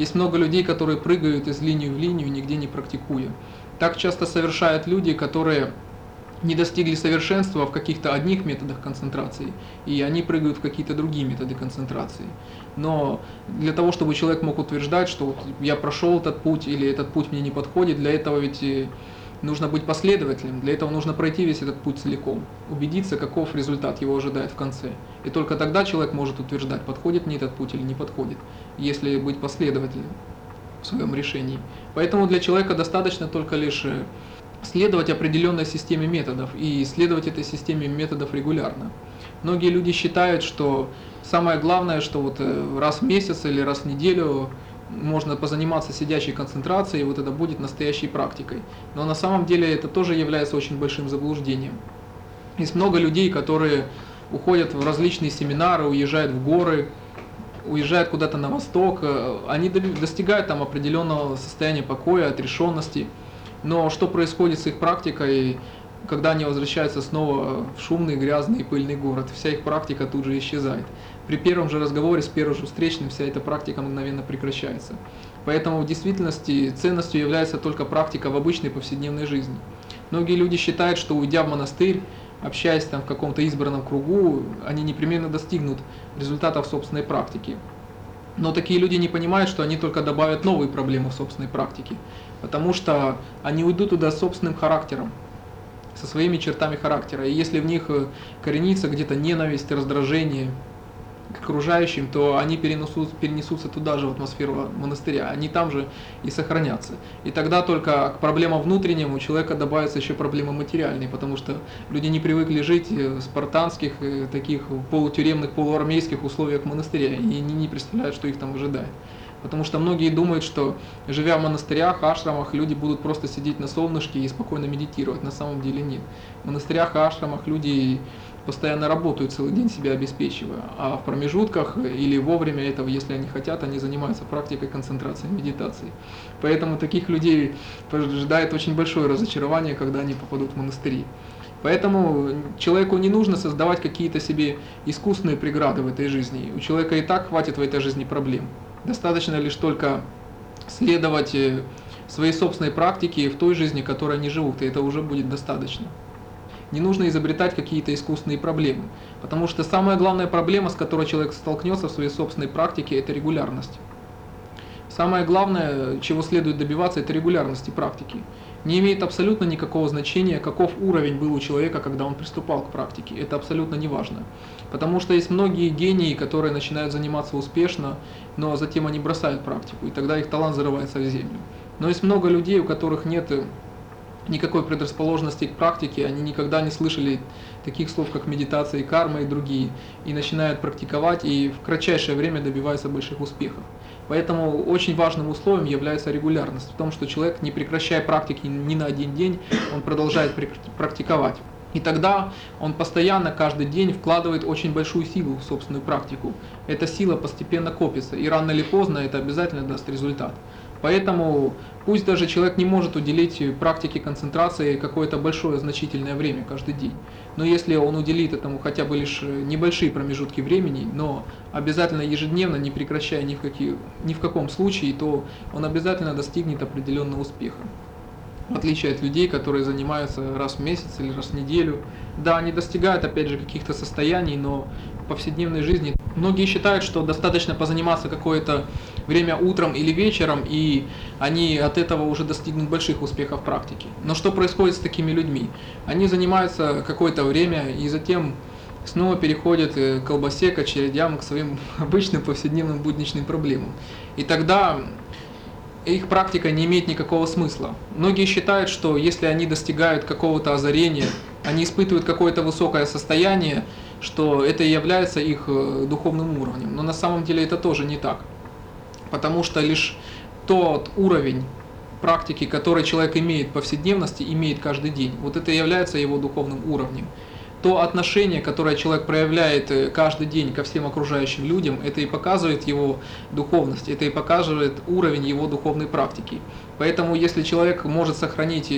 Есть много людей, которые прыгают из линии в линию, нигде не практикуя. Так часто совершают люди, которые не достигли совершенства в каких-то одних методах концентрации, и они прыгают в какие-то другие методы концентрации. Но для того, чтобы человек мог утверждать, что вот я прошел этот путь или этот путь мне не подходит, для этого ведь нужно быть последовательным, для этого нужно пройти весь этот путь целиком, убедиться, каков результат его ожидает в конце. И только тогда человек может утверждать, подходит мне этот путь или не подходит, если быть последовательным в своем решении. Поэтому для человека достаточно только лишь э, следовать определенной системе методов и следовать этой системе методов регулярно. Многие люди считают, что самое главное, что вот э, раз в месяц или раз в неделю можно позаниматься сидящей концентрацией, и вот это будет настоящей практикой. Но на самом деле это тоже является очень большим заблуждением. Есть много людей, которые уходят в различные семинары, уезжают в горы, уезжают куда-то на восток, э, они достигают там определенного состояния покоя, отрешенности. Но что происходит с их практикой, когда они возвращаются снова в шумный, грязный и пыльный город? Вся их практика тут же исчезает при первом же разговоре с первым же встречным вся эта практика мгновенно прекращается. Поэтому в действительности ценностью является только практика в обычной повседневной жизни. Многие люди считают, что уйдя в монастырь, общаясь там в каком-то избранном кругу, они непременно достигнут результатов собственной практики. Но такие люди не понимают, что они только добавят новые проблемы в собственной практике, потому что они уйдут туда собственным характером, со своими чертами характера. И если в них коренится где-то ненависть, раздражение, к окружающим, то они перенесут, перенесутся туда же, в атмосферу монастыря, они там же и сохранятся. И тогда только к проблемам внутренним у человека добавятся еще проблемы материальные, потому что люди не привыкли жить в спартанских, э, таких полутюремных, полуармейских условиях монастыря, и не, не представляют, что их там ожидает. Потому что многие думают, что живя в монастырях, ашрамах, люди будут просто сидеть на солнышке и спокойно медитировать. На самом деле нет. В монастырях, ашрамах люди постоянно работают целый день, себя обеспечивая. А в промежутках или вовремя этого, если они хотят, они занимаются практикой концентрации, медитации. Поэтому таких людей ожидает очень большое разочарование, когда они попадут в монастыри. Поэтому человеку не нужно создавать какие-то себе искусственные преграды в этой жизни. У человека и так хватит в этой жизни проблем. Достаточно лишь только следовать э, своей собственной практике в той жизни, в которой они живут, и это уже будет достаточно. Не нужно изобретать какие-то искусственные проблемы, потому что самая главная проблема, с которой человек столкнется в своей собственной практике, это регулярность. Самое главное, чего следует добиваться, это регулярности практики. Не имеет абсолютно никакого значения, каков уровень был у человека, когда он приступал к практике. Это абсолютно не важно. Потому что есть многие гении, которые начинают заниматься успешно, но затем они бросают практику, и тогда их талант зарывается в землю. Но есть много людей, у которых нет никакой предрасположенности к практике, они никогда не слышали таких слов, как медитация и карма и другие, и начинают практиковать, и в кратчайшее время добиваются больших успехов. Поэтому очень важным условием является регулярность, в том, что человек, не прекращая практики ни на один день, он продолжает практиковать. И тогда он постоянно, каждый день вкладывает очень большую силу в собственную практику. Эта сила постепенно копится, и рано или поздно это обязательно даст результат. Поэтому пусть даже человек не может уделить практике концентрации какое-то большое значительное время каждый день. Но если он уделит этому хотя бы лишь небольшие промежутки времени, но обязательно ежедневно, не прекращая ни в, каких, ни в каком случае, то он обязательно достигнет определенного успеха. В отличие от людей, которые занимаются раз в месяц или раз в неделю. Да, они достигают опять же каких-то состояний, но в повседневной жизни многие считают, что достаточно позаниматься какое-то время утром или вечером, и они от этого уже достигнут больших успехов в практике. Но что происходит с такими людьми? Они занимаются какое-то время и затем снова переходят к колбасе, к очередям, к своим обычным повседневным будничным проблемам. И тогда их практика не имеет никакого смысла. Многие считают, что если они достигают какого-то озарения, они испытывают какое-то высокое состояние, что это и является их э, духовным уровнем. Но на самом деле это тоже не так потому что лишь тот уровень практики, который человек имеет в повседневности, имеет каждый день, вот это является его духовным уровнем. То отношение, которое человек проявляет э, каждый день ко всем окружающим людям, это и показывает его духовность, это и показывает уровень его духовной практики. Поэтому если человек может сохранить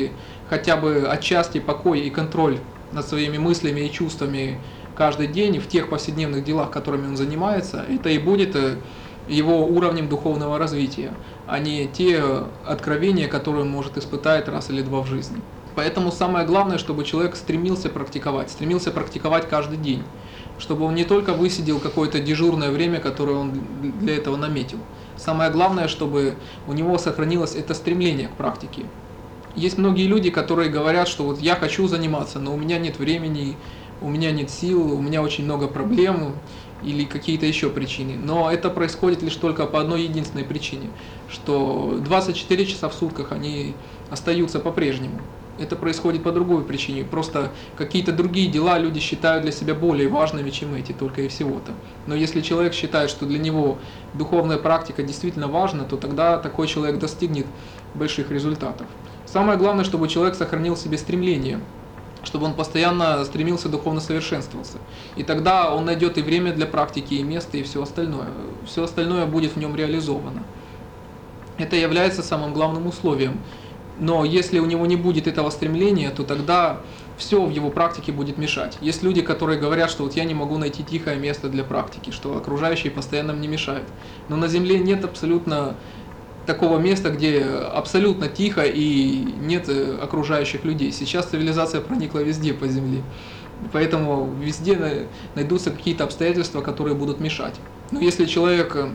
хотя бы отчасти покой и контроль над своими мыслями и чувствами каждый день в тех повседневных делах, которыми он занимается, это и будет э, его уровнем духовного развития, а не те откровения, которые он может испытать раз или два в жизни. Поэтому самое главное, чтобы человек стремился практиковать, стремился практиковать каждый день, чтобы он не только высидел какое-то дежурное время, которое он для этого наметил. Самое главное, чтобы у него сохранилось это стремление к практике. Есть многие люди, которые говорят, что вот я хочу заниматься, но у меня нет времени, у меня нет сил, у меня очень много проблем или какие-то еще причины. Но это происходит лишь только по одной единственной причине, что 24 часа в сутках они остаются по-прежнему. Это происходит по другой причине. Просто какие-то другие дела люди считают для себя более важными, чем эти, только и всего-то. Но если человек считает, что для него духовная практика действительно важна, то тогда такой человек достигнет больших результатов. Самое главное, чтобы человек сохранил в себе стремление чтобы он постоянно стремился духовно совершенствоваться. И тогда он найдет и время для практики, и место, и все остальное. Все остальное будет в нем реализовано. Это является самым главным условием. Но если у него не будет этого стремления, то тогда все в его практике будет мешать. Есть люди, которые говорят, что вот я не могу найти тихое место для практики, что окружающие постоянно мне мешают. Но на Земле нет абсолютно такого места, где абсолютно тихо и нет э, окружающих людей. Сейчас цивилизация проникла везде по земле. Поэтому везде найдутся какие-то обстоятельства, которые будут мешать. Но если человек, э,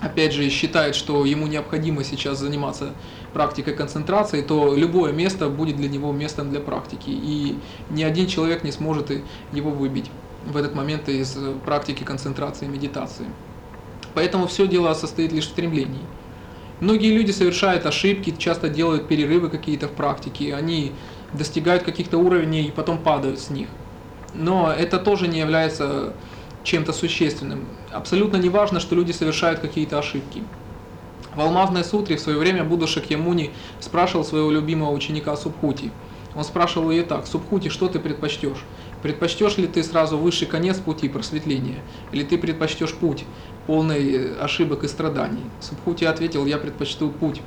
опять же, считает, что ему необходимо сейчас заниматься практикой концентрации, то любое место будет для него местом для практики. И ни один человек не сможет его выбить в этот момент из э, практики концентрации и медитации. Поэтому все дело состоит лишь в стремлении. Многие люди совершают ошибки, часто делают перерывы какие-то в практике, они достигают каких-то уровней и потом падают с них. Но это тоже не является чем-то существенным. Абсолютно не важно, что люди совершают какие-то ошибки. В Алмазной сутре в свое время Будда Шакьямуни спрашивал своего любимого ученика Субхути. Он спрашивал ее так, Субхути, что ты предпочтешь? Предпочтешь ли ты сразу высший конец пути просветления? Или ты предпочтешь путь, полный ошибок и страданий? Субхути ответил, я предпочту путь,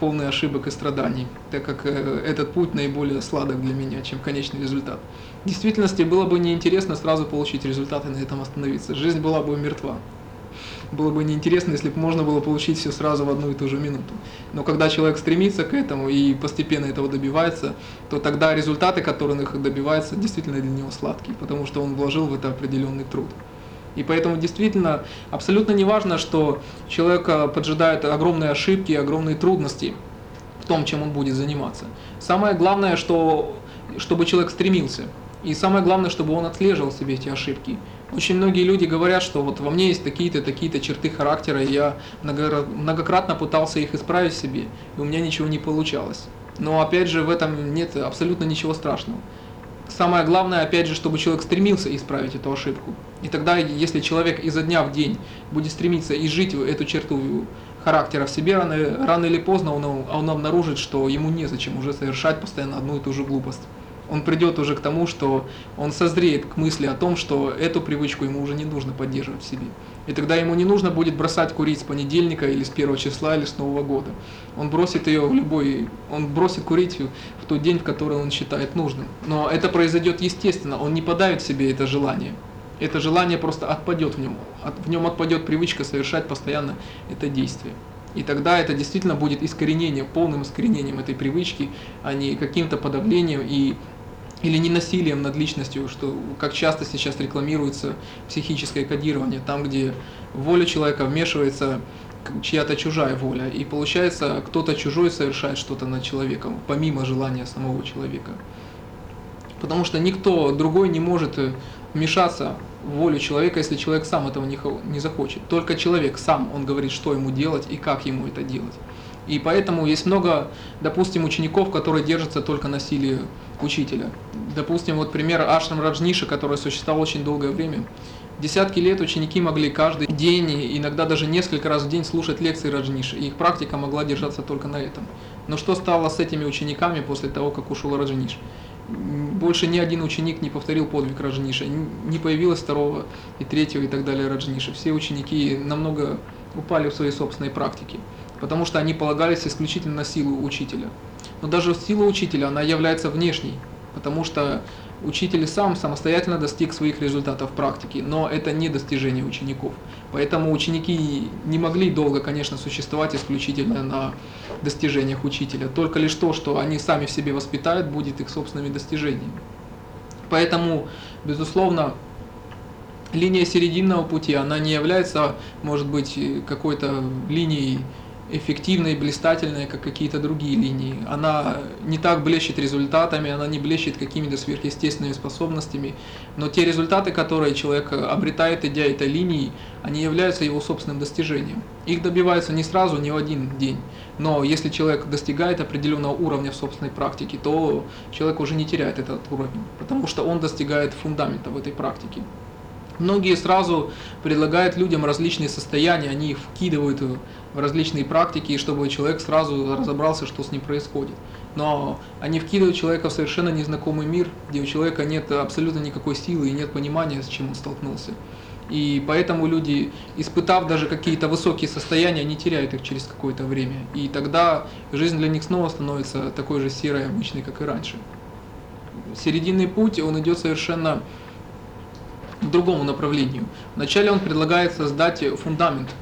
полный ошибок и страданий, так как э, этот путь наиболее сладок для меня, чем конечный результат. В действительности было бы неинтересно сразу получить результаты и на этом остановиться. Жизнь была бы мертва было бы неинтересно, если бы можно было получить все сразу в одну и ту же минуту. Но когда человек стремится к этому и постепенно этого добивается, то тогда результаты, которые их добивается, действительно для него сладкие, потому что он вложил в это определенный труд. И поэтому действительно абсолютно не важно, что человека поджидают огромные ошибки, огромные трудности в том, чем он будет заниматься. Самое главное, что, чтобы человек стремился. И самое главное, чтобы он отслеживал себе эти ошибки. Очень многие люди говорят, что вот во мне есть такие-то, такие-то черты характера, и я многократно пытался их исправить себе, и у меня ничего не получалось. Но опять же, в этом нет абсолютно ничего страшного. Самое главное, опять же, чтобы человек стремился исправить эту ошибку. И тогда, если человек изо дня в день будет стремиться изжить эту черту характера в себе, рано, рано или поздно он, он обнаружит, что ему незачем уже совершать постоянно одну и ту же глупость он придет уже к тому, что он созреет к мысли о том, что эту привычку ему уже не нужно поддерживать в себе. И тогда ему не нужно будет бросать курить с понедельника или с первого числа или с Нового года. Он бросит ее в любой, он бросит курить в тот день, в который он считает нужным. Но это произойдет естественно, он не подавит себе это желание. Это желание просто отпадет в нем, в нем отпадет привычка совершать постоянно это действие. И тогда это действительно будет искоренение, полным искоренением этой привычки, а не каким-то подавлением и или не насилием над личностью, что как часто сейчас рекламируется психическое кодирование, там, где воля человека вмешивается чья-то чужая воля, и получается, кто-то чужой совершает что-то над человеком, помимо желания самого человека. Потому что никто другой не может вмешаться в волю человека, если человек сам этого не, не захочет. Только человек сам, он говорит, что ему делать и как ему это делать. И поэтому есть много, допустим, учеников, которые держатся только на силе учителя. Допустим, вот пример Ашрам Раджниша, который существовал очень долгое время. Десятки лет ученики могли каждый день, иногда даже несколько раз в день слушать лекции Раджниши, и их практика могла держаться только на этом. Но что стало с этими учениками после того, как ушел Раджниш? Больше ни один ученик не повторил подвиг Раджниша, не появилось второго и третьего и так далее Раджниша. Все ученики намного упали в своей собственной практике потому что они полагались исключительно на силу учителя. Но даже сила учителя, она является внешней, потому что учитель сам самостоятельно достиг своих результатов в практике, но это не достижение учеников. Поэтому ученики не могли долго, конечно, существовать исключительно на достижениях учителя. Только лишь то, что они сами в себе воспитают, будет их собственными достижениями. Поэтому, безусловно, линия серединного пути, она не является, может быть, какой-то линией эффективной, блистательной, как какие-то другие линии. Она не так блещет результатами, она не блещет какими-то сверхъестественными способностями, но те результаты, которые человек обретает, идя этой линии, они являются его собственным достижением. Их добиваются не сразу, не в один день, но если человек достигает определенного уровня в собственной практике, то человек уже не теряет этот уровень, потому что он достигает фундамента в этой практике. Многие сразу предлагают людям различные состояния, они их вкидывают в различные практики, чтобы человек сразу разобрался, что с ним происходит. Но они вкидывают человека в совершенно незнакомый мир, где у человека нет абсолютно никакой силы и нет понимания, с чем он столкнулся. И поэтому люди, испытав даже какие-то высокие состояния, они теряют их через какое-то время. И тогда жизнь для них снова становится такой же серой, обычной, как и раньше. Серединный путь, он идет совершенно к другому направлению. Вначале он предлагает создать фундамент,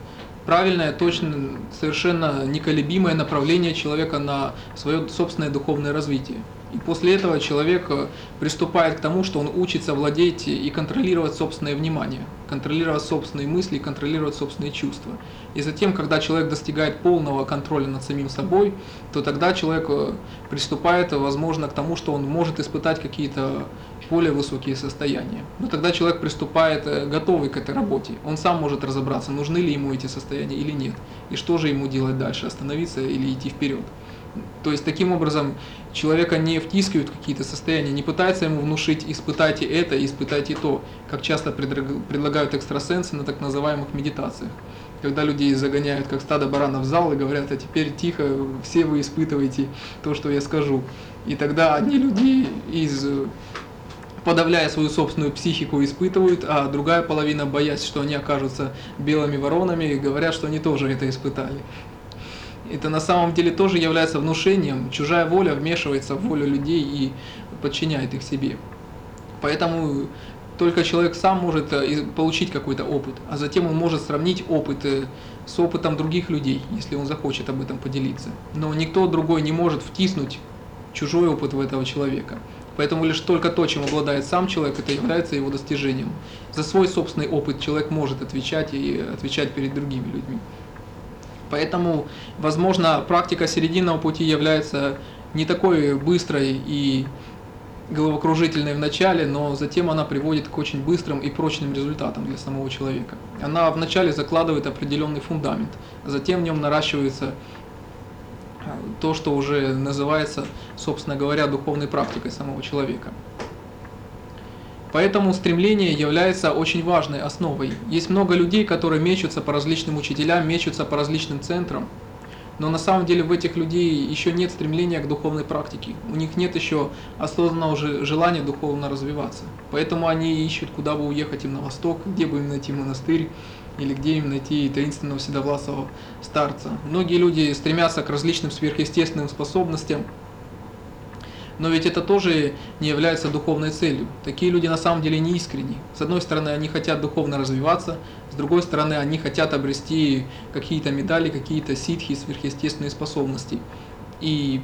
правильное, точно, совершенно неколебимое направление человека на свое собственное духовное развитие. И после этого человек приступает к тому, что он учится владеть и контролировать собственное внимание, контролировать собственные мысли, контролировать собственные чувства. И затем, когда человек достигает полного контроля над самим собой, то тогда человек э, приступает, возможно, к тому, что он может испытать какие-то более высокие состояния. Но тогда человек приступает э, готовый к этой работе. Он сам может разобраться, нужны ли ему эти состояния или нет. И что же ему делать дальше, остановиться или идти вперед. То есть таким образом человека не втискивают какие-то состояния, не пытаются ему внушить испытайте это, испытайте то, как часто предлагают экстрасенсы на так называемых медитациях. Когда людей загоняют как стадо баранов в зал и говорят, а теперь тихо, все вы испытываете то, что я скажу. И тогда одни люди из подавляя свою собственную психику, испытывают, а другая половина, боясь, что они окажутся белыми воронами, говорят, что они тоже это испытали это на самом деле тоже является внушением. Чужая воля вмешивается в волю людей и подчиняет их себе. Поэтому только человек сам может э, получить какой-то опыт, а затем он может сравнить опыт э, с опытом других людей, если он захочет об этом поделиться. Но никто другой не может втиснуть чужой опыт в этого человека. Поэтому лишь только то, чем обладает сам человек, это является его достижением. За свой собственный опыт человек может отвечать и отвечать перед другими людьми. Поэтому, возможно, практика серединного пути является не такой быстрой и головокружительной в начале, но затем она приводит к очень быстрым и прочным результатам для самого человека. Она вначале закладывает определенный фундамент, а затем в нем наращивается а, то, что уже называется, собственно говоря, духовной практикой самого человека. Поэтому стремление является очень важной основой. Есть много людей, которые мечутся по различным учителям, мечутся по различным центрам, но на самом деле в этих людей еще нет стремления к духовной практике. У них нет еще осознанного желания духовно развиваться. Поэтому они ищут, куда бы уехать им на восток, где бы им найти монастырь, или где им найти таинственного седовласого старца. Многие люди стремятся к различным сверхъестественным способностям, но ведь это тоже не является духовной целью. Такие люди на самом деле не искренни. С одной стороны, они хотят духовно развиваться, с другой стороны, они хотят обрести какие-то медали, какие-то ситхи, сверхъестественные способности. И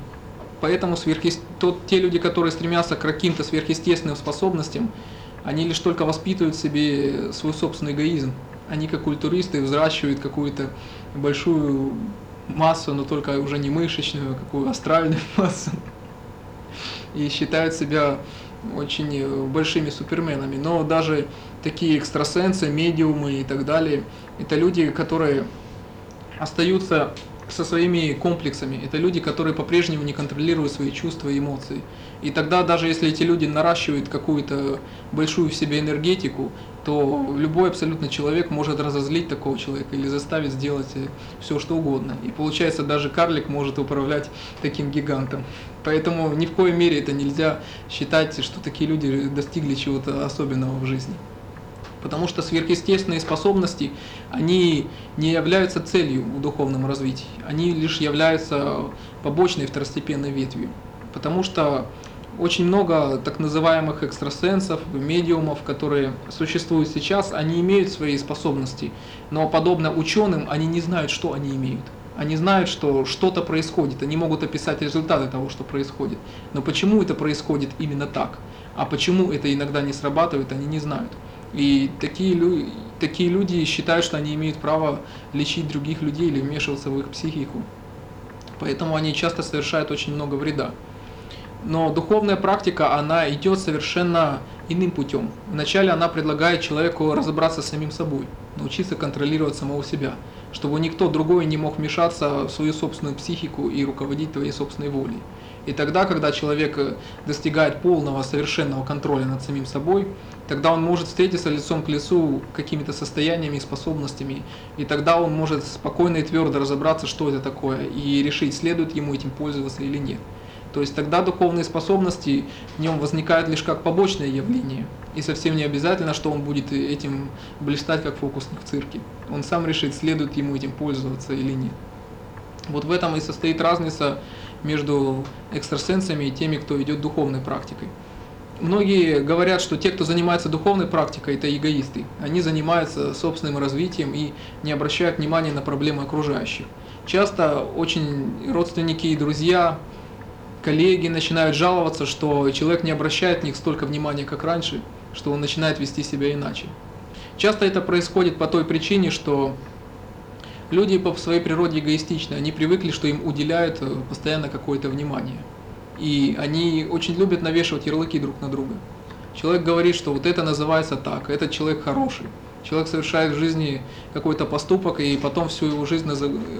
поэтому сверхъест... тот, те люди, которые стремятся к каким-то сверхъестественным способностям, они лишь только воспитывают в себе свой собственный эгоизм. Они как культуристы взращивают какую-то большую массу, но только уже не мышечную, а какую астральную массу и считают себя очень э, большими суперменами. Но даже такие экстрасенсы, медиумы и так далее, это люди, которые остаются со своими комплексами. Это люди, которые по-прежнему не контролируют свои чувства и эмоции. И тогда даже если эти люди наращивают какую-то большую в себе энергетику, то любой абсолютно человек может разозлить такого человека или заставить сделать э, все, что угодно. И получается, даже карлик может управлять таким гигантом. Поэтому ни в коей мере это нельзя считать, что такие люди достигли чего-то особенного в жизни. Потому что сверхъестественные способности, они не являются целью в духовном развитии, они лишь являются побочной второстепенной ветвью. Потому что очень много так называемых экстрасенсов, медиумов, которые существуют сейчас, они имеют свои способности, но подобно ученым, они не знают, что они имеют. Они знают, что что-то происходит, они могут описать результаты того, что происходит. Но почему это происходит именно так? А почему это иногда не срабатывает, они не знают. И такие, лю такие люди считают, что они имеют право лечить других людей или вмешиваться в их психику. Поэтому они часто совершают очень много вреда. Но духовная практика, она идет совершенно иным путем. Вначале она предлагает человеку разобраться с самим собой, научиться контролировать самого себя, чтобы никто другой не мог вмешаться в свою собственную психику и руководить твоей собственной волей. И тогда, когда человек достигает полного, совершенного контроля над самим собой, тогда он может встретиться лицом к лицу какими-то состояниями и способностями, и тогда он может спокойно и твердо разобраться, что это такое, и решить, следует ему этим пользоваться или нет. То есть тогда духовные способности в нем возникают лишь как побочное явление. И совсем не обязательно, что он будет этим блистать как фокусник в цирке. Он сам решит, следует ему этим пользоваться или нет. Вот в этом и состоит разница между экстрасенсами и теми, кто идет духовной практикой. Многие говорят, что те, кто занимается духовной практикой, это эгоисты. Они занимаются собственным развитием и не обращают внимания на проблемы окружающих. Часто очень родственники и друзья коллеги начинают жаловаться, что человек не обращает на них столько внимания, как раньше, что он начинает вести себя иначе. Часто это происходит по той причине, что люди по своей природе эгоистичны, они привыкли, что им уделяют э, постоянно какое-то внимание. И они очень любят навешивать ярлыки друг на друга. Человек говорит, что вот это называется так, этот человек хороший. Человек совершает в жизни какой-то поступок, и потом всю его жизнь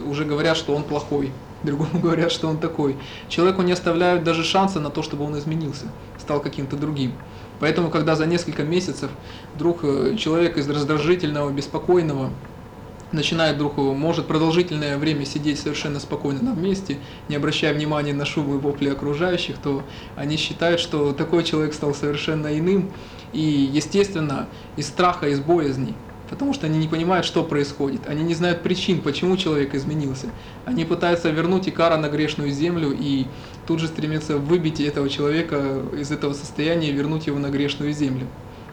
уже говорят, что он плохой другому говорят, что он такой. Человеку не оставляют даже шанса на то, чтобы он изменился, стал каким-то другим. Поэтому, когда за несколько месяцев вдруг э, человек из раздражительного, беспокойного начинает вдруг, может продолжительное время сидеть совершенно спокойно на месте, не обращая внимания на шум и вопли окружающих, то они считают, что такой человек стал совершенно иным. И, естественно, из страха, из боязни потому что они не понимают, что происходит. Они не знают причин, почему человек изменился. Они пытаются вернуть Икара на грешную землю и тут же стремятся выбить этого человека из этого состояния и вернуть его на грешную землю.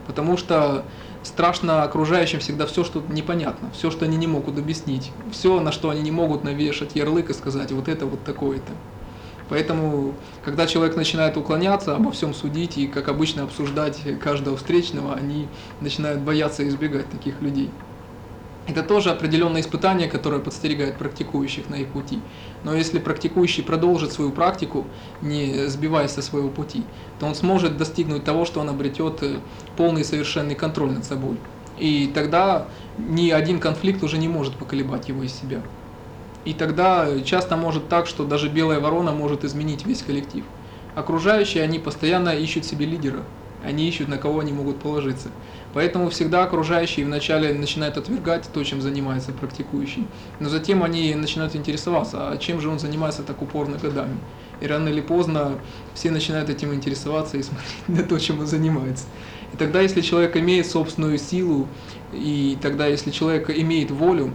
Потому что страшно окружающим всегда все, что непонятно, все, что они не могут объяснить, все, на что они не могут навешать ярлык и сказать, вот это вот такое-то. Поэтому, когда человек начинает уклоняться, обо всем судить и, как обычно, обсуждать каждого встречного, они начинают бояться избегать таких людей. Это тоже определенное испытание, которое подстерегает практикующих на их пути. Но если практикующий продолжит свою практику, не сбиваясь со своего пути, то он сможет достигнуть того, что он обретет э, полный и совершенный контроль над собой. И тогда ни один конфликт уже не может поколебать его из себя. И тогда часто может так, что даже белая ворона может изменить весь коллектив. Окружающие, они постоянно ищут себе лидера, они ищут, на кого они могут положиться. Поэтому всегда окружающие вначале начинают отвергать то, чем занимается практикующий. Но затем они начинают интересоваться, а чем же он занимается так упорно годами. И рано или поздно все начинают этим интересоваться и смотреть на то, чем он занимается. И тогда, если человек имеет собственную силу, и тогда, если человек имеет волю,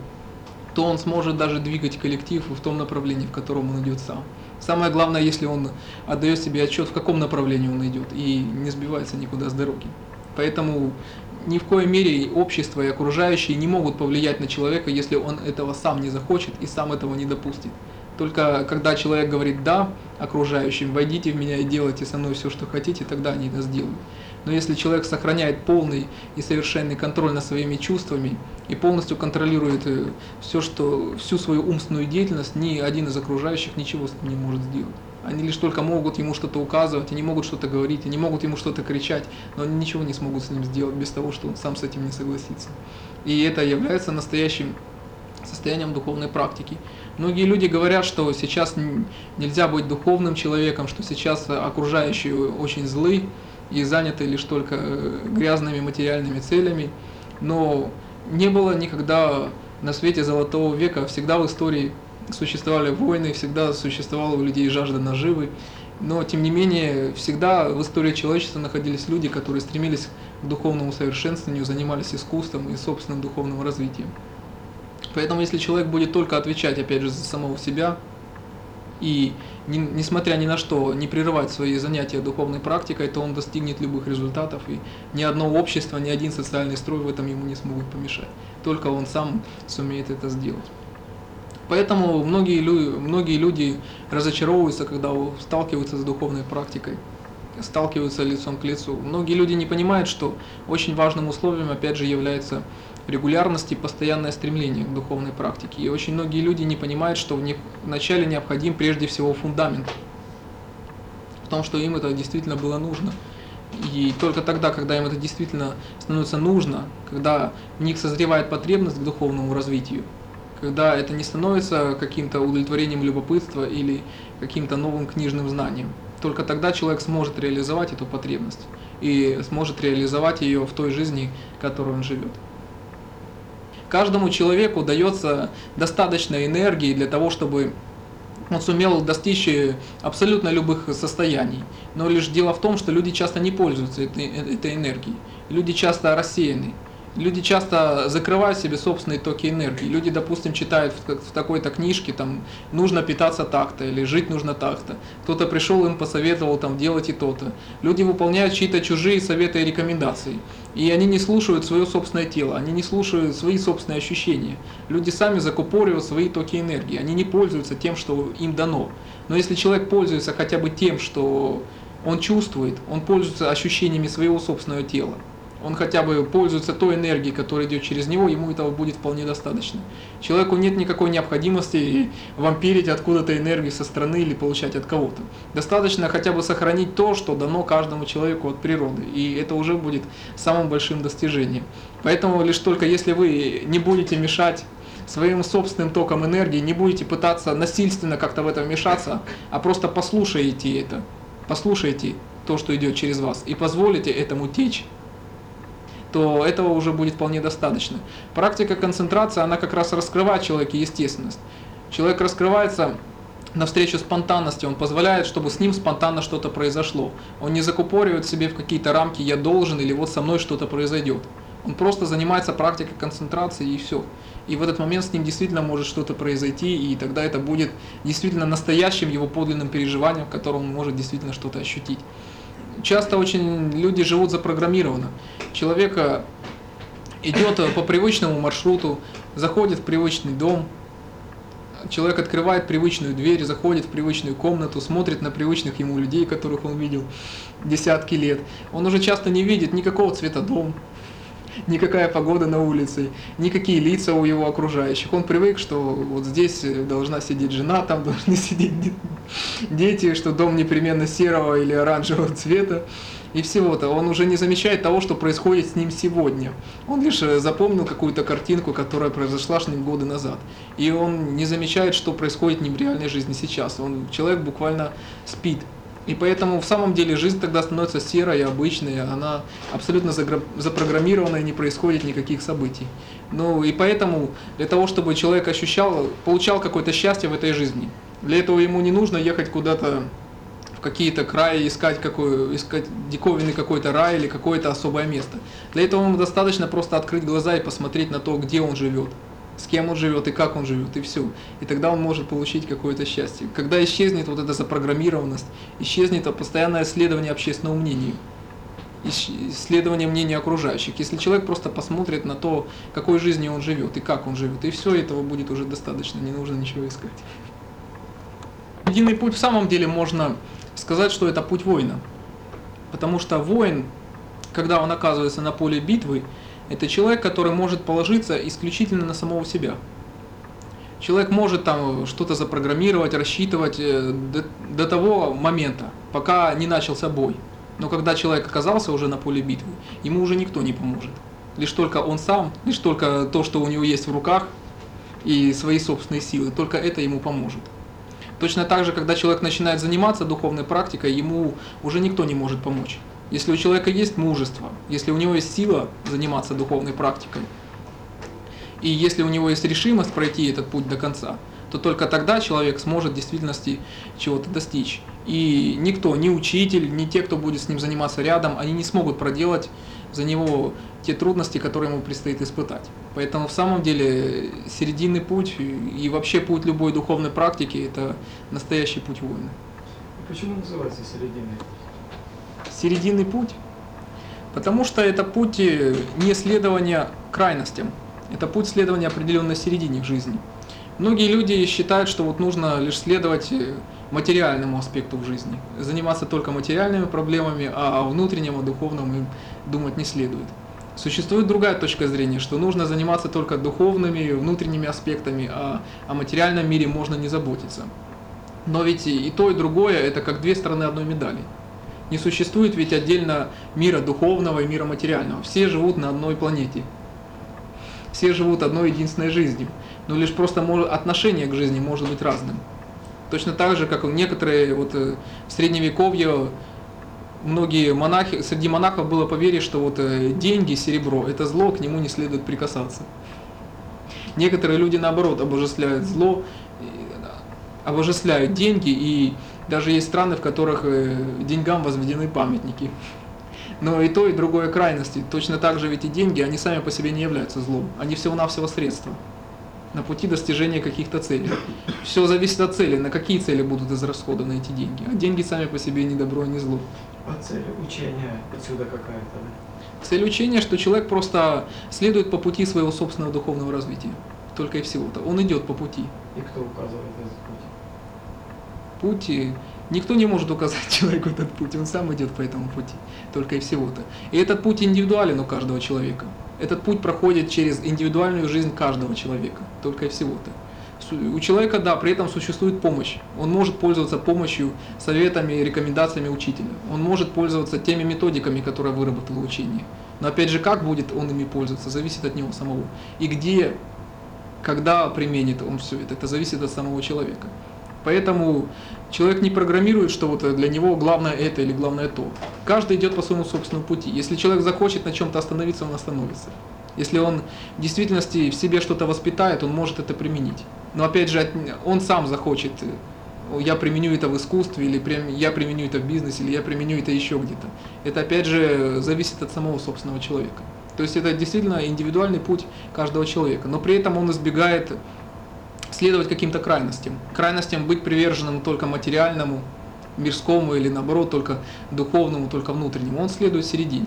то он сможет даже двигать коллектив в том направлении, в котором он идет сам. Самое главное, если он отдает себе отчет, в каком направлении он идет, и не сбивается никуда с дороги. Поэтому ни в коей мере общество и окружающие не могут повлиять на человека, если он этого сам не захочет и сам этого не допустит. Только когда человек говорит «да» окружающим, «войдите в меня и делайте со мной все, что хотите», тогда они это сделают. Но если человек сохраняет полный и совершенный контроль над своими чувствами и полностью контролирует э, все, что, всю свою умственную деятельность, ни один из окружающих ничего с ним не может сделать. Они лишь только могут ему что-то указывать, они могут что-то говорить, они могут ему что-то кричать, но они ничего не смогут с ним сделать без того, что он сам с этим не согласится. И это является настоящим состоянием духовной практики. Многие люди говорят, что сейчас нельзя быть духовным человеком, что сейчас окружающие очень злы, и заняты лишь только э, грязными материальными целями. Но не было никогда на свете золотого века, всегда в истории существовали войны, всегда существовала у людей жажда наживы. Но, тем не менее, всегда в истории человечества находились люди, которые стремились к духовному совершенствованию, занимались искусством и собственным духовным развитием. Поэтому, если человек будет только отвечать, опять же, за самого себя, и не, несмотря ни на что не прерывать свои занятия духовной практикой, то он достигнет любых результатов, и ни одно общество, ни один социальный строй в этом ему не смогут помешать. Только он сам сумеет это сделать. Поэтому многие, люди, многие люди разочаровываются, когда сталкиваются с духовной практикой, сталкиваются лицом к лицу. Многие люди не понимают, что очень важным условием, опять же, является регулярность и постоянное стремление к духовной практике. И очень многие люди не понимают, что вначале необходим прежде всего фундамент, в том, что им это действительно было нужно. И только тогда, когда им это действительно становится нужно, когда в них созревает потребность к духовному развитию, когда это не становится каким-то удовлетворением любопытства или каким-то новым книжным знанием, только тогда человек сможет реализовать эту потребность и сможет реализовать ее в той жизни, в которой он живет. Каждому человеку дается достаточно энергии для того, чтобы он сумел достичь абсолютно любых состояний. Но лишь дело в том, что люди часто не пользуются этой, этой энергией. Люди часто рассеяны. Люди часто закрывают себе собственные токи энергии. Люди, допустим, читают в, такой-то книжке, там, нужно питаться так-то или жить нужно так-то. Кто-то пришел, им посоветовал там делать и то-то. Люди выполняют чьи-то чужие советы и рекомендации. И они не слушают свое собственное тело, они не слушают свои собственные ощущения. Люди сами закупоривают свои токи энергии, они не пользуются тем, что им дано. Но если человек пользуется хотя бы тем, что он чувствует, он пользуется ощущениями своего собственного тела, он хотя бы пользуется той энергией, которая идет через него, ему этого будет вполне достаточно. Человеку нет никакой необходимости вампирить откуда-то энергию со стороны или получать от кого-то. Достаточно хотя бы сохранить то, что дано каждому человеку от природы, и это уже будет самым большим достижением. Поэтому лишь только если вы не будете мешать своим собственным током энергии, не будете пытаться насильственно как-то в это вмешаться, а просто послушаете это, послушайте то, что идет через вас, и позволите этому течь, то этого уже будет вполне достаточно. Практика концентрации, она как раз раскрывает человеке естественность. Человек раскрывается навстречу спонтанности, он позволяет, чтобы с ним спонтанно что-то произошло. Он не закупоривает себе в какие-то рамки «я должен» или «вот со мной что-то произойдет». Он просто занимается практикой концентрации и все. И в этот момент с ним действительно может что-то произойти, и тогда это будет действительно настоящим его подлинным переживанием, в котором он может действительно что-то ощутить часто очень люди живут запрограммированно. Человека идет по привычному маршруту, заходит в привычный дом, человек открывает привычную дверь, заходит в привычную комнату, смотрит на привычных ему людей, которых он видел десятки лет. Он уже часто не видит никакого цвета дом, никакая погода на улице, никакие лица у его окружающих. Он привык, что вот здесь должна сидеть жена, там должны сидеть дети, что дом непременно серого или оранжевого цвета и всего-то. Он уже не замечает того, что происходит с ним сегодня. Он лишь э, запомнил какую-то картинку, которая произошла с ним годы назад. И он не замечает, что происходит с ним в реальной жизни сейчас. Он, человек буквально спит. И поэтому в самом деле жизнь тогда становится серой, обычной, она абсолютно запрограммирована и не происходит никаких событий. Ну и поэтому для того, чтобы человек ощущал, получал какое-то счастье в этой жизни, для этого ему не нужно ехать куда-то в какие-то краи, искать, какой, искать диковинный какой-то рай или какое-то особое место. Для этого ему достаточно просто открыть глаза и посмотреть на то, где он живет с кем он живет и как он живет, и все. И тогда он может получить какое-то счастье. Когда исчезнет вот эта запрограммированность, исчезнет постоянное исследование общественного мнения, исследование мнения окружающих. Если человек просто посмотрит на то, какой жизнью он живет и как он живет, и все этого будет уже достаточно, не нужно ничего искать. Единый путь в самом деле можно сказать, что это путь воина. Потому что воин, когда он оказывается на поле битвы, это человек, который может положиться исключительно на самого себя. Человек может там что-то запрограммировать, рассчитывать э, до, до того момента, пока не начался бой. Но когда человек оказался уже на поле битвы, ему уже никто не поможет. Лишь только он сам, лишь только то, что у него есть в руках, и свои собственные силы, только это ему поможет. Точно так же, когда человек начинает заниматься духовной практикой, ему уже никто не может помочь. Если у человека есть мужество, если у него есть сила заниматься духовной практикой, и если у него есть решимость пройти этот путь до конца, то только тогда человек сможет в действительности чего-то достичь. И никто, ни учитель, ни те, кто будет с ним заниматься рядом, они не смогут проделать за него те трудности, которые ему предстоит испытать. Поэтому в самом деле серединный путь и вообще путь любой духовной практики – это настоящий путь воина. Почему называется серединный? Серединный путь? Потому что это путь э, не следования крайностям, это путь следования определенной середине в жизни. Многие люди считают, что вот нужно лишь следовать э, материальному аспекту в жизни, заниматься только материальными проблемами, а о внутреннем, о духовном им думать не следует. Существует другая точка зрения, что нужно заниматься только духовными, внутренними аспектами, а о материальном мире можно не заботиться. Но ведь и то, и другое – это как две стороны одной медали. Не существует ведь отдельно мира духовного и мира материального. Все живут на одной планете. Все живут одной единственной жизнью. Но лишь просто отношение к жизни может быть разным. Точно так же, как некоторые вот э, в средневековье многие монахи, среди монахов было поверье, что вот э, деньги, серебро – это зло, к нему не следует прикасаться. Некоторые люди, наоборот, обожествляют зло, обожествляют деньги, и даже есть страны, в которых э, деньгам возведены памятники. Но и то, и другое крайности. Точно так же ведь и деньги, они сами по себе не являются злом. Они всего-навсего средства на пути достижения каких-то целей. Все зависит от цели, на какие цели будут израсходованы эти деньги. А деньги сами по себе не добро, не зло. А цель учения отсюда какая-то, да? Цель учения, что человек просто следует по пути своего собственного духовного развития. Только и всего-то. Он идет по пути. И кто указывает этот путь? Путь Никто не может указать человеку этот путь, он сам идет по этому пути, только и всего-то. И этот путь индивидуален у каждого человека. Этот путь проходит через индивидуальную жизнь каждого человека, только и всего-то. У человека, да, при этом существует помощь. Он может пользоваться помощью, советами и рекомендациями учителя. Он может пользоваться теми методиками, которые выработало учение. Но опять же, как будет он ими пользоваться, зависит от него самого. И где, когда применит он все это, это зависит от самого человека. Поэтому человек не программирует, что вот для него главное это или главное то. Каждый идет по своему собственному пути. Если человек захочет на чем-то остановиться, он остановится. Если он в действительности в себе что-то воспитает, он может это применить. Но опять же, он сам захочет, я применю это в искусстве, или я применю это в бизнесе, или я применю это еще где-то. Это опять же зависит от самого собственного человека. То есть это действительно индивидуальный путь каждого человека. Но при этом он избегает следовать каким-то крайностям. Крайностям быть приверженным только материальному, мирскому или наоборот только духовному, только внутреннему. Он следует середине.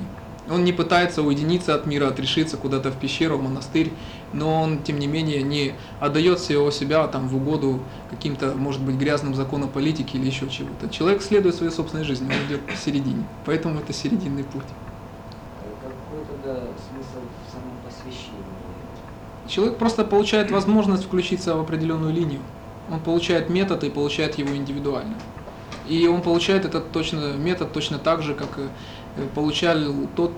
Он не пытается уединиться от мира, отрешиться куда-то в пещеру, в монастырь, но он, тем не менее, не отдает всего себя там, в угоду каким-то, может быть, грязным законам политики или еще чего-то. Человек следует своей собственной жизни, он идет в середине. Поэтому это серединный путь. Какой тогда смысл в самом посвящении? Человек просто получает возможность включиться в определенную линию. Он получает метод и получает его индивидуально. И он получает этот точно, метод точно так же, как и получал тот,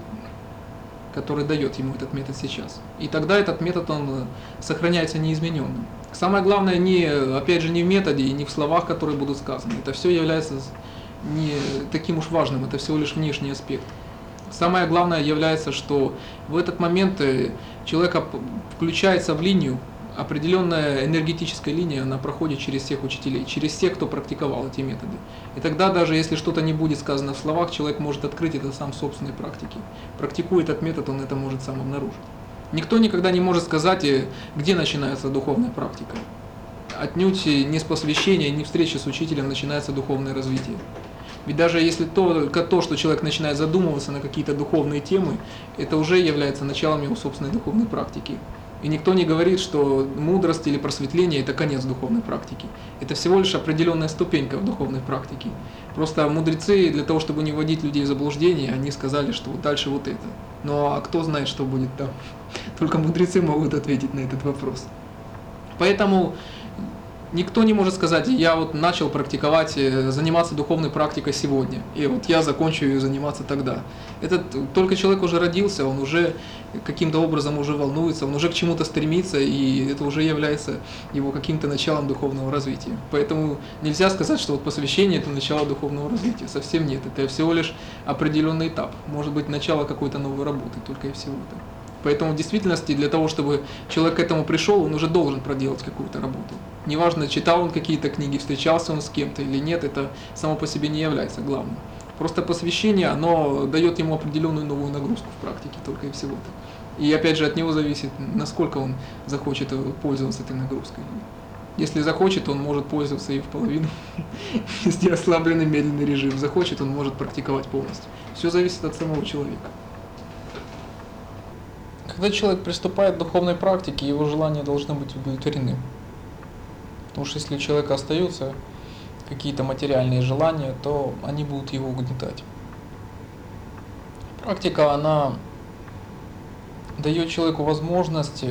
который дает ему этот метод сейчас. И тогда этот метод он сохраняется неизмененным. Самое главное не, опять же, не в методе и не в словах, которые будут сказаны. Это все является не таким уж важным, это всего лишь внешний аспект. Самое главное является, что в этот момент э, человек включается в линию, определенная энергетическая линия, она проходит через всех учителей, через тех, кто практиковал эти методы. И тогда даже если что-то не будет сказано в словах, человек может открыть это сам в собственной практике. Практикуя этот метод, он это может сам обнаружить. Никто никогда не может сказать, э, где начинается духовная практика. Отнюдь не с посвящения, не встречи с учителем начинается духовное развитие. Ведь даже если только то, что человек начинает задумываться на какие-то духовные темы, это уже является началом его собственной духовной практики. И никто не говорит, что мудрость или просветление – это конец духовной практики. Это всего лишь определенная ступенька в духовной практике. Просто мудрецы для того, чтобы не вводить людей в заблуждение, они сказали, что вот дальше вот это. Ну а кто знает, что будет там? Только мудрецы могут ответить на этот вопрос. Поэтому никто не может сказать, я вот начал практиковать, э, заниматься духовной практикой сегодня, и вот я закончу ее заниматься тогда. Этот только человек уже родился, он уже каким-то образом уже волнуется, он уже к чему-то стремится, и это уже является его каким-то началом духовного развития. Поэтому нельзя сказать, что вот посвящение это начало духовного развития. Совсем нет, это всего лишь определенный этап, может быть начало какой-то новой работы, только и всего-то. Поэтому в действительности для того, чтобы человек к этому пришел, он уже должен проделать какую-то работу. Неважно, читал он какие-то книги, встречался он с кем-то или нет, это само по себе не является главным. Просто посвящение, оно дает ему определенную новую нагрузку в практике только и всего-то. И опять же от него зависит, насколько он захочет э, пользоваться этой нагрузкой. Если захочет, он может пользоваться и в половину, если ослабленный медленный режим. Захочет, он может практиковать полностью. Все зависит от самого человека. Когда человек приступает к духовной практике, его желания должны быть удовлетворены. Потому что если у человека остаются какие-то материальные желания, то они будут его угнетать. Практика, она дает человеку возможность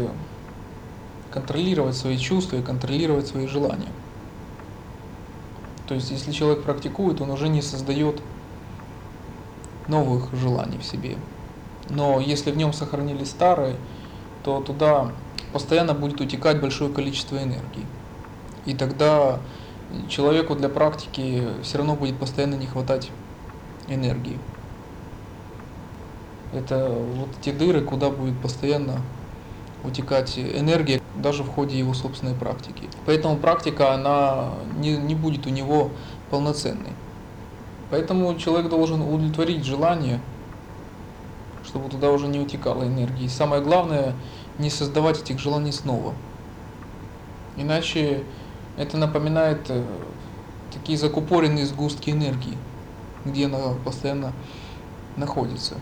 контролировать свои чувства и контролировать свои желания. То есть, если человек практикует, он уже не создает новых желаний в себе. Но если в нем сохранились старые, то туда постоянно будет утекать большое количество энергии. И тогда человеку для практики все равно будет постоянно не хватать энергии. Это вот те дыры, куда будет постоянно утекать энергия даже в ходе его собственной практики. Поэтому практика, она не, не будет у него полноценной. Поэтому человек должен удовлетворить желание, чтобы туда уже не утекала энергии. И самое главное, не создавать этих желаний снова. Иначе это напоминает э, такие закупоренные сгустки энергии, где она постоянно находится.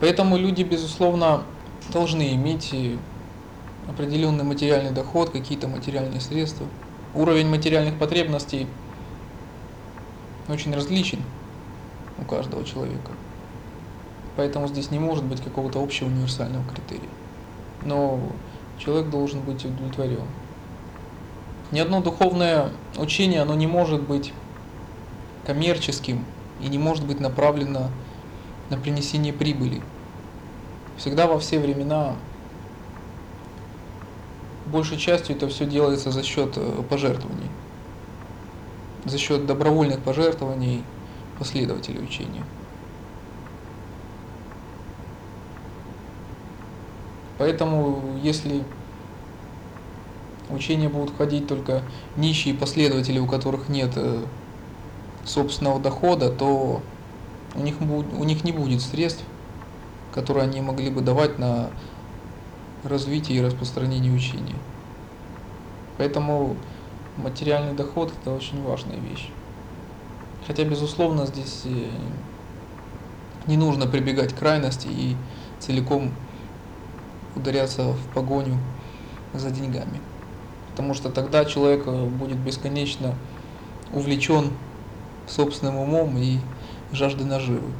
Поэтому люди, безусловно, должны иметь определенный материальный доход, какие-то материальные средства. Уровень материальных потребностей очень различен у каждого человека. Поэтому здесь не может быть какого-то общего универсального критерия. Но человек должен быть удовлетворен. Ни одно духовное учение, оно не может быть коммерческим и не может быть направлено на принесение прибыли. Всегда во все времена большей частью это все делается за счет э, пожертвований, за счет добровольных пожертвований последователей учения. Поэтому, если учения будут входить только нищие последователи, у которых нет э, собственного дохода, то у них, у них не будет средств, которые они могли бы давать на развитие и распространение учения. Поэтому материальный доход – это очень важная вещь. Хотя, безусловно, здесь э, не нужно прибегать к крайности и целиком ударяться в погоню за деньгами. Потому что тогда человек э, будет бесконечно увлечен собственным умом и жаждой наживы.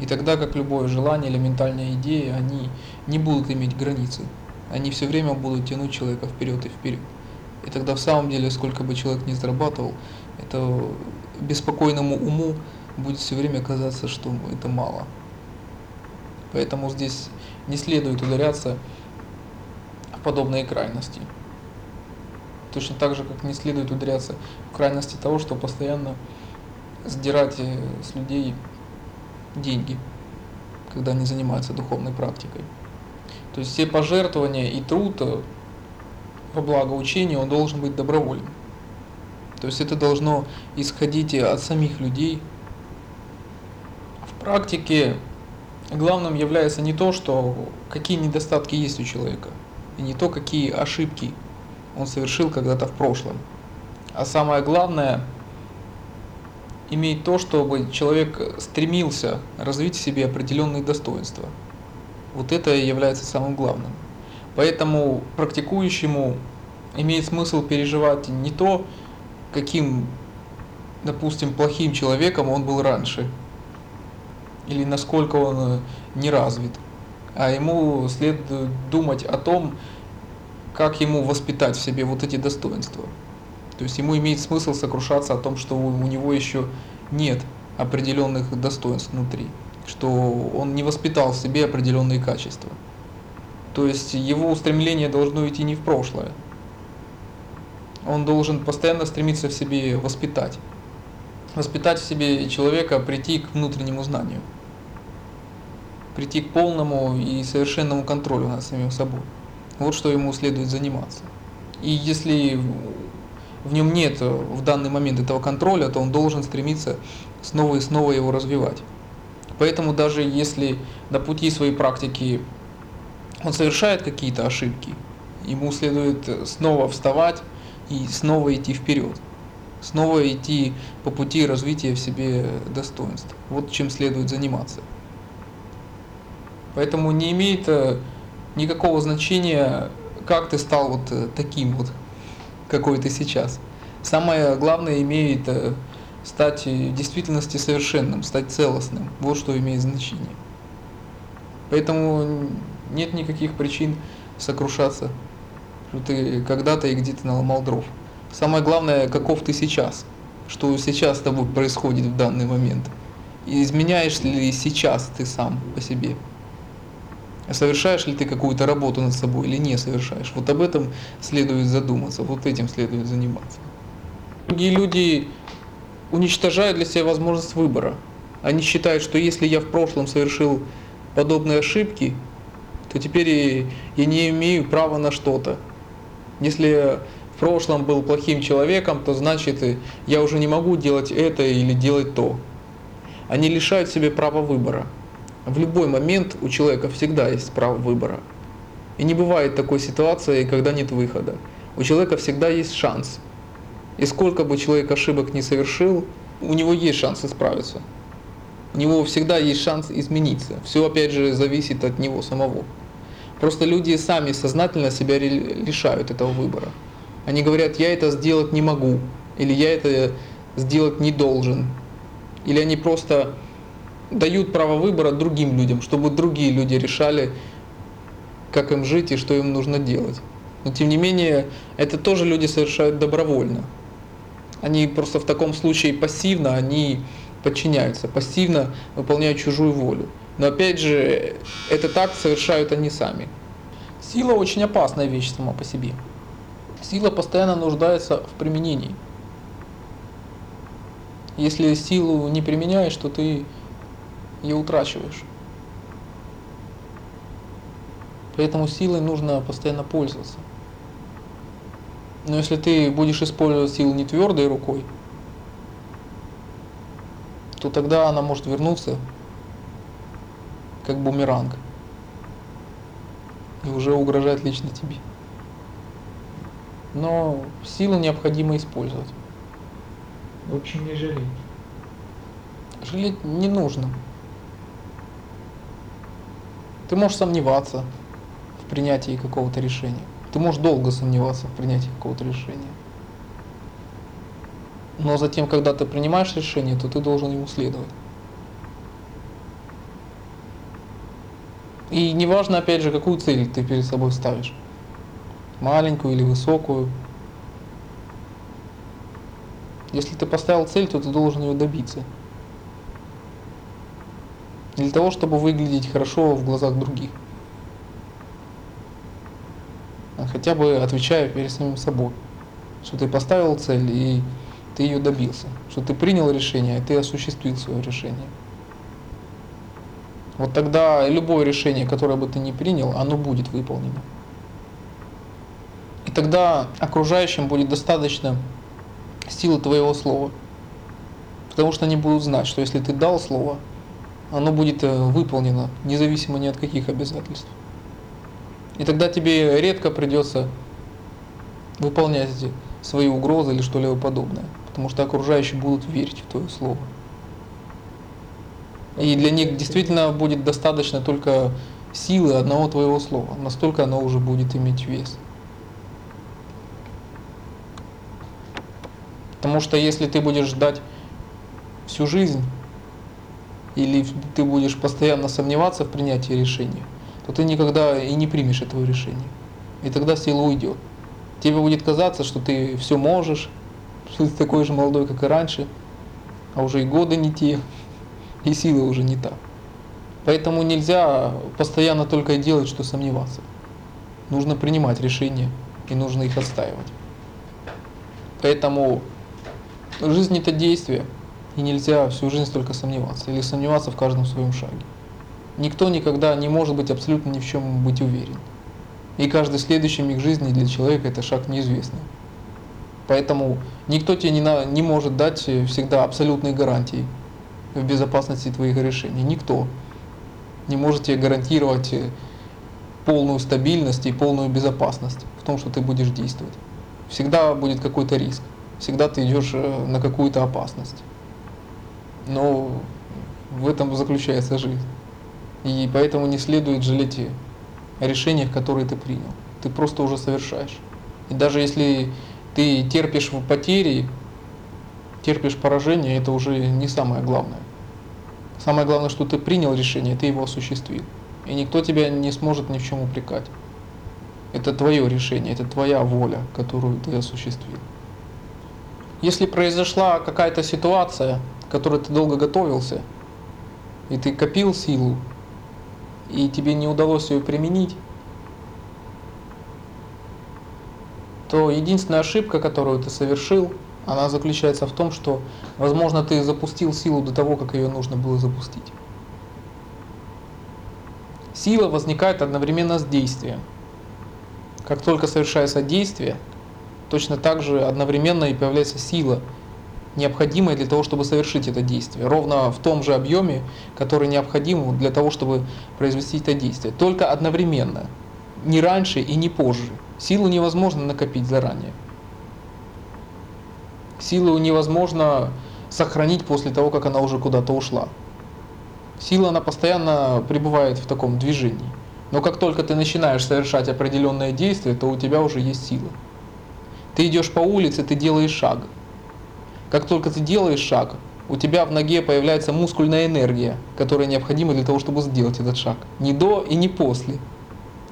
И тогда, как любое желание или ментальная идея, они не будут иметь границы. Они все время будут тянуть человека вперед и вперед. И тогда в самом деле, сколько бы человек ни зарабатывал, это беспокойному уму будет все время казаться, что это мало. Поэтому здесь не следует ударяться в подобные крайности. Точно так же, как не следует ударяться в крайности того, что постоянно сдирать э, с людей деньги, когда они занимаются духовной практикой. То есть все пожертвования и труд э, во благо учения, он должен быть добровольным. То есть это должно исходить от самих людей. В практике главным является не то, что какие недостатки есть у человека, и не то, какие ошибки он совершил когда-то в прошлом. А самое главное – иметь то, чтобы человек стремился развить в себе определенные достоинства. Вот это является самым главным. Поэтому практикующему имеет смысл переживать не то, каким, допустим, плохим человеком он был раньше, или насколько он не развит, а ему следует думать о том, как ему воспитать в себе вот эти достоинства. То есть ему имеет смысл сокрушаться о том, что у него еще нет определенных достоинств внутри, что он не воспитал в себе определенные качества. То есть его устремление должно идти не в прошлое. Он должен постоянно стремиться в себе воспитать. Воспитать в себе человека, прийти к внутреннему знанию. Прийти к полному и совершенному контролю над самим собой. Вот что ему следует заниматься. И если в нем нет в данный момент этого контроля, то он должен стремиться снова и снова его развивать. Поэтому даже если на пути своей практики он совершает какие-то ошибки, ему следует снова вставать и снова идти вперед, снова идти по пути развития в себе достоинств. Вот чем следует заниматься. Поэтому не имеет э, никакого значения, как ты стал вот э, таким вот, какой ты сейчас. Самое главное имеет э, стать в действительности совершенным, стать целостным. Вот что имеет значение. Поэтому нет никаких причин сокрушаться, что ты когда-то и где-то наломал дров. Самое главное, каков ты сейчас, что сейчас с тобой происходит в данный момент. И изменяешь ли сейчас ты сам по себе. Совершаешь ли ты какую-то работу над собой или не совершаешь? Вот об этом следует задуматься, вот этим следует заниматься. Другие люди уничтожают для себя возможность выбора. Они считают, что если я в прошлом совершил подобные ошибки, то теперь я не имею права на что-то. Если прошлом был плохим человеком, то значит я уже не могу делать это или делать то. Они лишают себя права выбора. В любой момент у человека всегда есть право выбора. И не бывает такой ситуации, когда нет выхода. У человека всегда есть шанс. И сколько бы человек ошибок не совершил, у него есть шанс исправиться. У него всегда есть шанс измениться. Все опять же зависит от него самого. Просто люди сами сознательно себя лишают этого выбора. Они говорят, я это сделать не могу, или я это сделать не должен. Или они просто дают право выбора другим людям, чтобы другие люди решали, как им жить и что им нужно делать. Но тем не менее, это тоже люди совершают добровольно. Они просто в таком случае пассивно, они подчиняются, пассивно выполняют чужую волю. Но опять же, этот акт совершают они сами. Сила очень опасная вещь сама по себе. Сила постоянно нуждается в применении. Если силу не применяешь, то ты ее утрачиваешь. Поэтому силой нужно постоянно пользоваться. Но если ты будешь использовать силу не твердой рукой, то тогда она может вернуться как бумеранг и уже угрожать лично тебе. Но силу необходимо использовать. В общем, не жалеть. Жалеть не нужно. Ты можешь сомневаться в принятии какого-то решения. Ты можешь долго сомневаться в принятии какого-то решения. Но затем, когда ты принимаешь решение, то ты должен ему следовать. И неважно, опять же, какую цель ты перед собой ставишь. Маленькую или высокую. Если ты поставил цель, то ты должен ее добиться для того, чтобы выглядеть хорошо в глазах других. А хотя бы отвечая перед самим собой, что ты поставил цель и ты ее добился, что ты принял решение, и ты осуществил свое решение. Вот тогда любое решение, которое бы ты не принял, оно будет выполнено. Тогда окружающим будет достаточно силы твоего слова. Потому что они будут знать, что если ты дал слово, оно будет э, выполнено, независимо ни от каких обязательств. И тогда тебе редко придется выполнять свои угрозы или что-либо подобное, потому что окружающие будут верить в твое слово. И для них действительно будет достаточно только силы одного твоего слова, настолько оно уже будет иметь вес. Потому что если ты будешь ждать всю жизнь, или ты будешь постоянно сомневаться в принятии решения, то ты никогда и не примешь этого решения. И тогда сила уйдет. Тебе будет казаться, что ты все можешь, что ты такой же молодой, как и раньше, а уже и годы не те, и сила уже не та. Поэтому нельзя постоянно только делать, что сомневаться. Нужно принимать решения и нужно их отстаивать. Поэтому жизнь это действие. И нельзя всю жизнь только сомневаться или сомневаться в каждом своем шаге. Никто никогда не может быть абсолютно ни в чем быть уверен. И каждый следующий миг жизни для человека это шаг неизвестный. Поэтому никто тебе не, на, не может дать э, всегда абсолютные гарантии в безопасности твоих решений. Никто не может тебе гарантировать э, полную стабильность и полную безопасность в том, что ты будешь действовать. Всегда будет какой-то риск, всегда ты идешь э, на какую-то опасность. Но в этом заключается жизнь. И поэтому не следует жалеть о решениях, которые ты принял. Ты просто уже совершаешь. И даже если ты терпишь потери, терпишь поражение, это уже не самое главное. Самое главное, что ты принял решение, ты его осуществил. И никто тебя не сможет ни в чем упрекать. Это твое решение, это твоя воля, которую ты осуществил. Если произошла какая-то ситуация, к которой ты долго готовился, и ты копил силу, и тебе не удалось ее применить, то единственная ошибка, которую ты совершил, она заключается в том, что, возможно, ты запустил силу до того, как ее нужно было запустить. Сила возникает одновременно с действием. Как только совершается действие, точно так же одновременно и появляется сила, необходимая для того, чтобы совершить это действие, ровно в том же объеме, который необходим для того, чтобы произвести это действие. Только одновременно, не раньше и не позже. Силу невозможно накопить заранее. Силу невозможно сохранить после того, как она уже куда-то ушла. Сила, она постоянно пребывает в таком движении. Но как только ты начинаешь совершать определенные действия, то у тебя уже есть сила. Ты идешь по улице, ты делаешь шаг. Как только ты делаешь шаг, у тебя в ноге появляется мускульная энергия, которая необходима для того, чтобы сделать этот шаг. Не до и не после,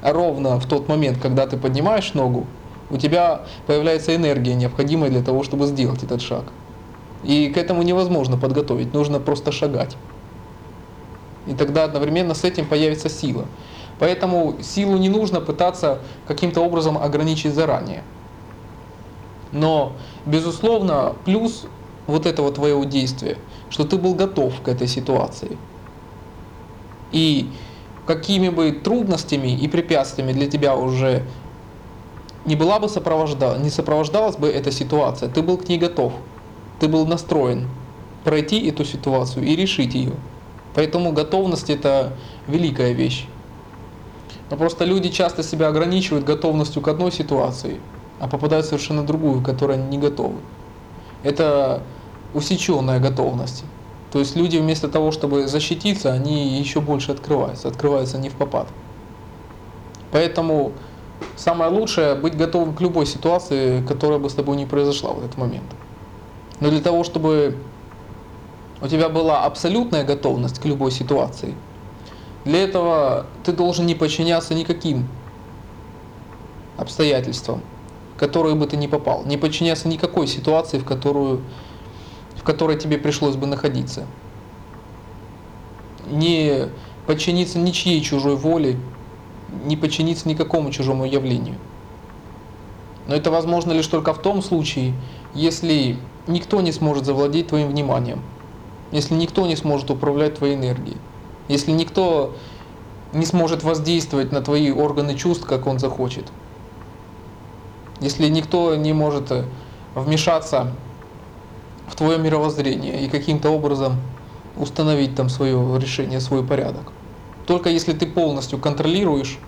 а ровно в тот момент, когда ты поднимаешь ногу, у тебя появляется энергия, необходимая для того, чтобы сделать этот шаг. И к этому невозможно подготовить, нужно просто шагать. И тогда одновременно с этим появится сила. Поэтому силу не нужно пытаться каким-то образом ограничить заранее. Но, безусловно, плюс вот этого твоего действия, что ты был готов к этой ситуации. И какими бы трудностями и препятствиями для тебя уже не была бы сопровождала, не сопровождалась бы эта ситуация, ты был к ней готов, ты был настроен пройти эту ситуацию и решить ее. Поэтому готовность это великая вещь. Но просто люди часто себя ограничивают готовностью к одной ситуации, а попадают в совершенно другую, к которой они не готовы. Это усеченная готовность. То есть люди вместо того, чтобы защититься, они еще больше открываются, открываются не в попад. Поэтому самое лучшее быть готовым к любой ситуации, которая бы с тобой не произошла в этот момент. Но для того, чтобы у тебя была абсолютная готовность к любой ситуации, для этого ты должен не подчиняться никаким обстоятельствам, в которые бы ты не попал, не подчиняться никакой ситуации, в которую в которой тебе пришлось бы находиться. Не подчиниться ничьей чужой воле, не подчиниться никакому чужому явлению. Но это возможно лишь только в том случае, если никто не сможет завладеть твоим вниманием, если никто не сможет управлять твоей энергией, если никто не сможет воздействовать на твои органы чувств, как он захочет, если никто не может вмешаться в твое мировоззрение и каким-то образом установить там свое решение, свой порядок. Только если ты полностью контролируешь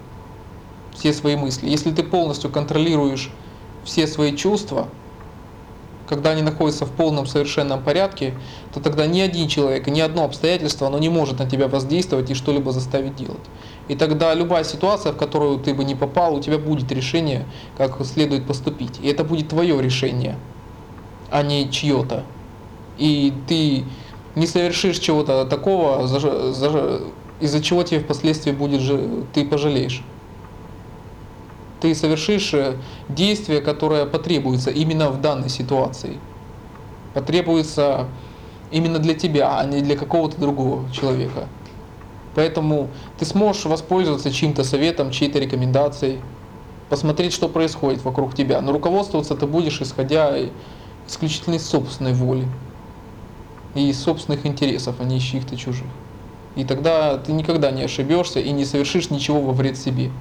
все свои мысли, если ты полностью контролируешь все свои чувства, когда они находятся в полном совершенном порядке, то тогда ни один человек, ни одно обстоятельство, оно не может на тебя воздействовать и что-либо заставить делать. И тогда любая ситуация, в которую ты бы не попал, у тебя будет решение, как следует поступить. И это будет твое решение, а не чье-то. И ты не совершишь чего-то такого, из-за чего тебе впоследствии будет, ты пожалеешь. Ты совершишь э, действие, которое потребуется именно в данной ситуации. Потребуется именно для тебя, а не для какого-то другого человека. Поэтому ты сможешь воспользоваться чьим-то советом, чьей-то рекомендацией, посмотреть, что происходит вокруг тебя. Но руководствоваться ты будешь исходя исключительно из собственной воли и из собственных интересов, а не из чьих-то чужих. И тогда ты никогда не ошибешься и не совершишь ничего во вред себе.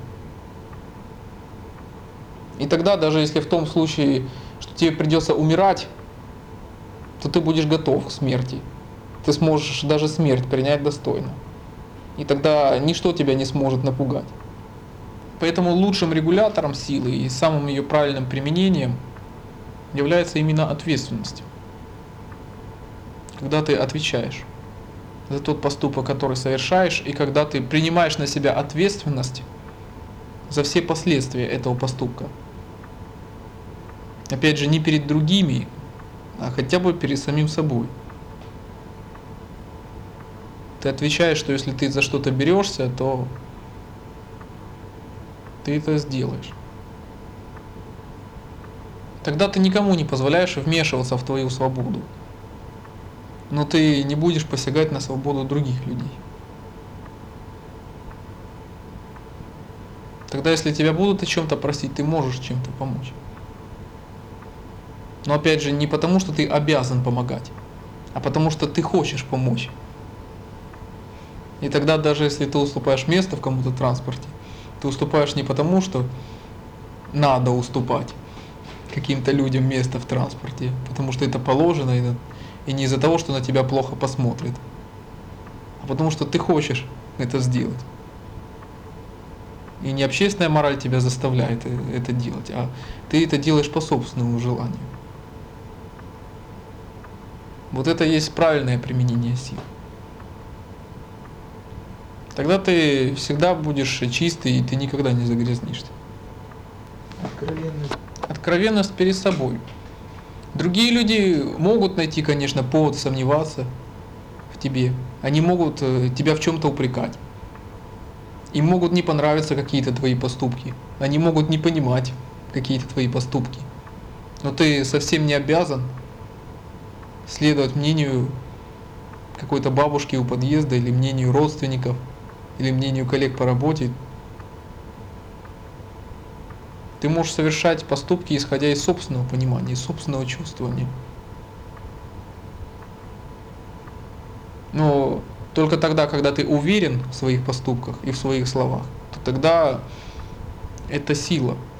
И тогда, даже если в том случае что тебе придется умирать, то ты будешь готов к смерти. Ты сможешь даже смерть принять достойно. И тогда ничто тебя не сможет напугать. Поэтому лучшим регулятором силы и самым ее правильным применением является именно ответственность. Когда ты отвечаешь за тот поступок, который совершаешь, и когда ты принимаешь на себя ответственность за все последствия этого поступка. Опять же, не перед другими, а хотя бы перед самим собой. Ты отвечаешь, что если ты за что-то берешься, то ты это сделаешь. Тогда ты никому не позволяешь вмешиваться в твою свободу. Но ты не будешь посягать на свободу других людей. Тогда, если тебя будут о чем-то просить, ты можешь чем-то помочь. Но опять же, не потому, что ты обязан помогать, а потому что ты хочешь помочь. И тогда даже если ты уступаешь место в кому-то транспорте, ты уступаешь не потому, что надо уступать каким-то людям место в транспорте, потому что это положено, и, не из-за того, что на тебя плохо посмотрят, а потому что ты хочешь это сделать. И не общественная мораль тебя заставляет э, это делать, а ты это делаешь по собственному желанию. Вот это есть правильное применение сил. Тогда ты всегда будешь чистый, и ты никогда не загрязнишься. Откровенность. Откровенность перед собой. Другие люди могут найти, конечно, повод сомневаться в тебе. Они могут э, тебя в чем-то упрекать. Им могут не понравиться какие-то твои поступки. Они могут не понимать какие-то твои поступки. Но ты совсем не обязан следовать мнению какой-то бабушки у подъезда или мнению родственников – или мнению коллег по работе, ты можешь совершать поступки, исходя из собственного понимания, из собственного чувствования. Но только тогда, когда ты уверен в своих поступках и в своих словах, то тогда это сила –